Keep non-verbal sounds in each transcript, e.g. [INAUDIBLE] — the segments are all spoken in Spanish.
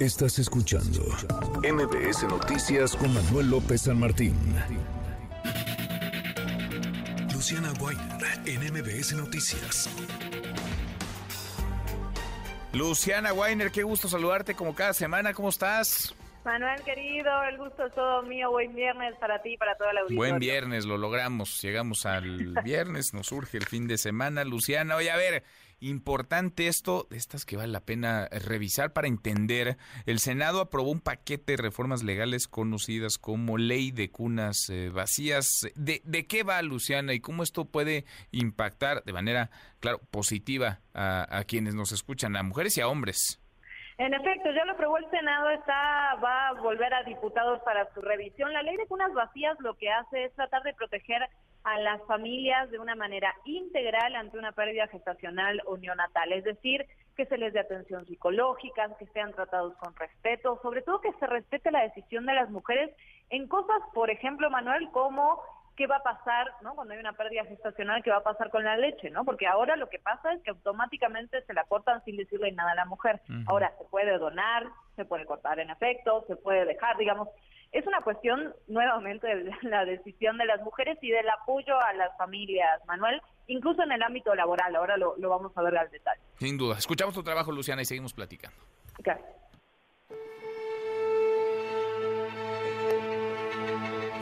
Estás escuchando MBS Noticias con Manuel López San Martín. Luciana Weiner en MBS Noticias. Luciana Weiner, qué gusto saludarte como cada semana. ¿Cómo estás? Manuel, querido, el gusto es todo mío. Buen viernes para ti y para toda la audiencia. Buen viernes, lo logramos. Llegamos al [LAUGHS] viernes, nos surge el fin de semana. Luciana, oye, a ver, importante esto, de estas que vale la pena revisar para entender. El Senado aprobó un paquete de reformas legales conocidas como Ley de Cunas eh, Vacías. ¿De, ¿De qué va, Luciana, y cómo esto puede impactar de manera, claro, positiva a, a quienes nos escuchan, a mujeres y a hombres? En efecto, ya lo aprobó el Senado, está va a volver a diputados para su revisión. La ley de cunas vacías lo que hace es tratar de proteger a las familias de una manera integral ante una pérdida gestacional o neonatal, es decir, que se les dé atención psicológica, que sean tratados con respeto, sobre todo que se respete la decisión de las mujeres en cosas, por ejemplo, Manuel, como qué va a pasar, ¿no? Cuando hay una pérdida gestacional, qué va a pasar con la leche, ¿no? Porque ahora lo que pasa es que automáticamente se la cortan sin decirle nada a la mujer. Ahora se puede donar, se puede cortar en efecto, se puede dejar, digamos. Es una cuestión nuevamente de la decisión de las mujeres y del apoyo a las familias, Manuel, incluso en el ámbito laboral. Ahora lo, lo vamos a ver al detalle. Sin duda. Escuchamos tu trabajo, Luciana, y seguimos platicando. Gracias.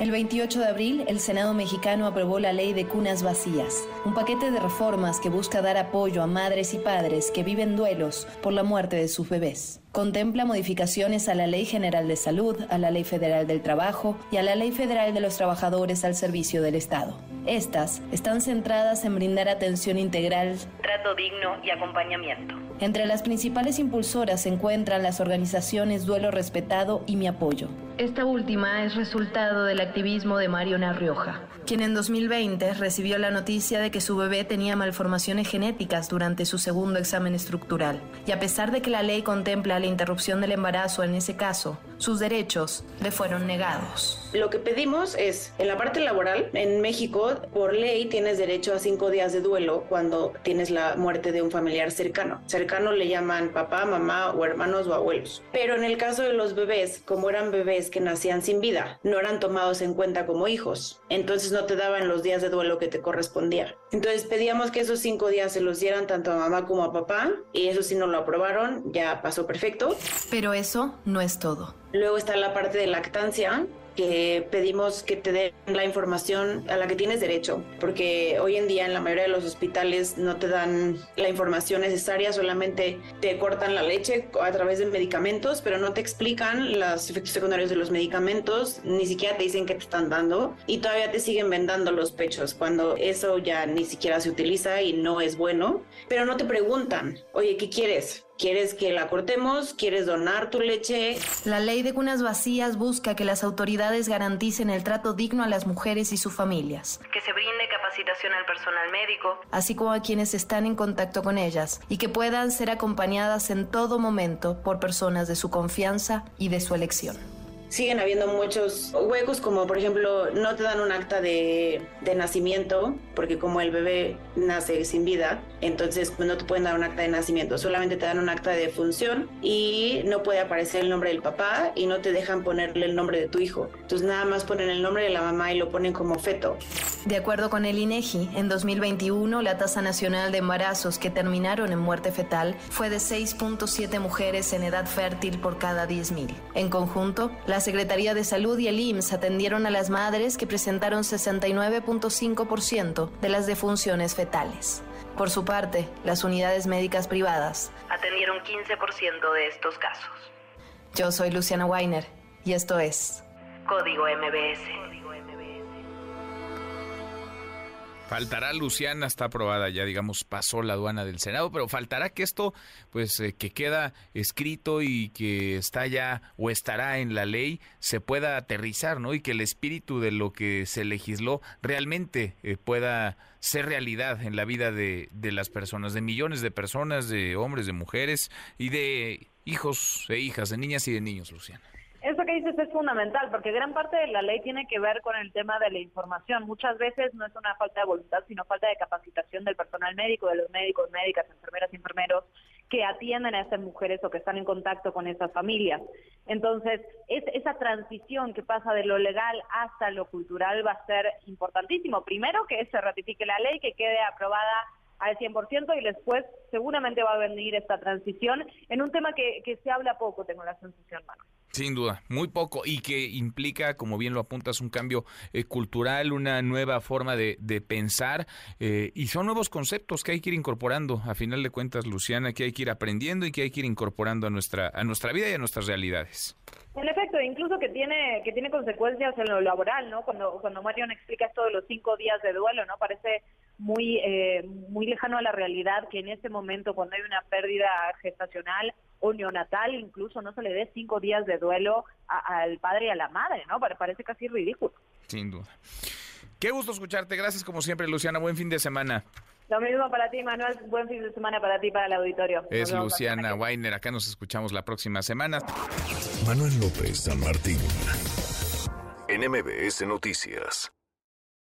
El 28 de abril, el Senado mexicano aprobó la ley de cunas vacías, un paquete de reformas que busca dar apoyo a madres y padres que viven duelos por la muerte de sus bebés. Contempla modificaciones a la Ley General de Salud, a la Ley Federal del Trabajo y a la Ley Federal de los Trabajadores al Servicio del Estado. Estas están centradas en brindar atención integral, trato digno y acompañamiento. Entre las principales impulsoras se encuentran las organizaciones Duelo Respetado y Mi Apoyo. Esta última es resultado del activismo de Mariona Rioja, quien en 2020 recibió la noticia de que su bebé tenía malformaciones genéticas durante su segundo examen estructural. Y a pesar de que la ley contempla la interrupción del embarazo en ese caso, sus derechos le fueron negados. Lo que pedimos es, en la parte laboral, en México, por ley tienes derecho a cinco días de duelo cuando tienes la muerte de un familiar cercano. Cercano le llaman papá, mamá o hermanos o abuelos. Pero en el caso de los bebés, como eran bebés que nacían sin vida, no eran tomados en cuenta como hijos. Entonces no te daban los días de duelo que te correspondía. Entonces pedíamos que esos cinco días se los dieran tanto a mamá como a papá y eso sí no lo aprobaron, ya pasó perfecto. Pero eso no es todo. Luego está la parte de lactancia, que pedimos que te den la información a la que tienes derecho, porque hoy en día en la mayoría de los hospitales no te dan la información necesaria, solamente te cortan la leche a través de medicamentos, pero no te explican los efectos secundarios de los medicamentos, ni siquiera te dicen qué te están dando y todavía te siguen vendando los pechos cuando eso ya ni siquiera se utiliza y no es bueno, pero no te preguntan, oye, ¿qué quieres? ¿Quieres que la cortemos? ¿Quieres donar tu leche? La ley de cunas vacías busca que las autoridades garanticen el trato digno a las mujeres y sus familias. Que se brinde capacitación al personal médico, así como a quienes están en contacto con ellas, y que puedan ser acompañadas en todo momento por personas de su confianza y de su elección siguen habiendo muchos huecos, como por ejemplo, no te dan un acta de, de, nacimiento, porque como el bebé nace sin vida, entonces pues, no te pueden dar un acta de nacimiento, solamente te dan un acta de defunción y no puede aparecer el nombre del papá y no te dejan ponerle el nombre de tu hijo. Entonces nada más ponen el nombre de la mamá y lo ponen como feto. De acuerdo con el INEGI, en 2021 la tasa nacional de embarazos que terminaron en muerte fetal fue de 6.7 mujeres en edad fértil por cada 10.000. En conjunto, la Secretaría de Salud y el IMSS atendieron a las madres que presentaron 69.5% de las defunciones fetales. Por su parte, las unidades médicas privadas atendieron 15% de estos casos. Yo soy Luciana Weiner y esto es Código MBS. Faltará Luciana, está aprobada ya, digamos, pasó la aduana del Senado, pero faltará que esto, pues, eh, que queda escrito y que está ya o estará en la ley, se pueda aterrizar, ¿no? Y que el espíritu de lo que se legisló realmente eh, pueda ser realidad en la vida de, de las personas, de millones de personas, de hombres, de mujeres y de hijos e hijas, de niñas y de niños, Luciana. Eso que dices es fundamental, porque gran parte de la ley tiene que ver con el tema de la información. Muchas veces no es una falta de voluntad, sino falta de capacitación del personal médico, de los médicos, médicas, enfermeras enfermeros, que atienden a esas mujeres o que están en contacto con esas familias. Entonces, es, esa transición que pasa de lo legal hasta lo cultural va a ser importantísimo. Primero, que se ratifique la ley, que quede aprobada al 100% y después seguramente va a venir esta transición en un tema que, que se habla poco, tengo la sensación, Manuel. Sin duda, muy poco y que implica, como bien lo apuntas, un cambio eh, cultural, una nueva forma de, pensar eh, y son nuevos conceptos que hay que ir incorporando. A final de cuentas, Luciana, que hay que ir aprendiendo y que hay que ir incorporando a nuestra a nuestra vida y a nuestras realidades. En efecto, incluso que tiene que tiene consecuencias en lo laboral, ¿no? Cuando cuando Marion explica esto de los cinco días de duelo, ¿no? Parece muy eh, muy lejano a la realidad que en este momento, cuando hay una pérdida gestacional o neonatal, incluso no se le dé cinco días de duelo al padre y a la madre, ¿no? Parece casi ridículo. Sin duda. Qué gusto escucharte. Gracias como siempre, Luciana. Buen fin de semana. Lo mismo para ti, Manuel. Buen fin de semana para ti, para el auditorio. Es Luciana Weiner. Acá nos escuchamos la próxima semana. Manuel López San Martín. En MBS Noticias.